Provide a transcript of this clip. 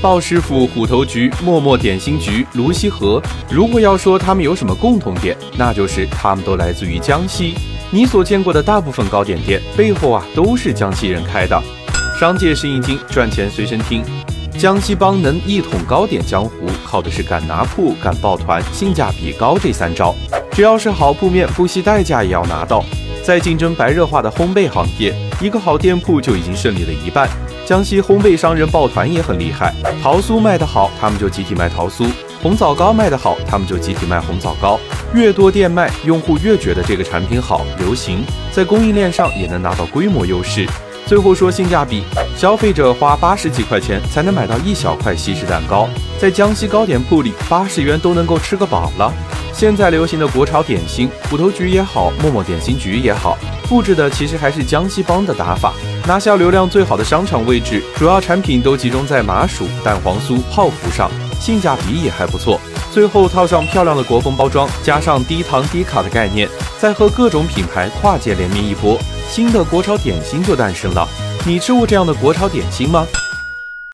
鲍师傅、虎头局、默默点心局、泸溪河。如果要说他们有什么共同点，那就是他们都来自于江西。你所见过的大部分糕点店背后啊，都是江西人开的。商界生意经，赚钱随身听。江西帮能一统糕点江湖，靠的是敢拿铺、敢抱团、性价比高这三招。只要是好铺面，不惜代价也要拿到。在竞争白热化的烘焙行业，一个好店铺就已经胜利了一半。江西烘焙商人抱团也很厉害，桃酥卖得好，他们就集体卖桃酥；红枣糕卖得好，他们就集体卖红枣糕。越多店卖，用户越觉得这个产品好、流行，在供应链上也能拿到规模优势。最后说性价比，消费者花八十几块钱才能买到一小块西式蛋糕，在江西糕点铺里，八十元都能够吃个饱了。现在流行的国潮点心，虎头局也好，默默点心局也好，复制的其实还是江西帮的打法，拿下流量最好的商场位置，主要产品都集中在麻薯、蛋黄酥、泡芙上，性价比也还不错。最后套上漂亮的国风包装，加上低糖低卡的概念，再和各种品牌跨界联名一波。新的国潮点心就诞生了，你吃过这样的国潮点心吗？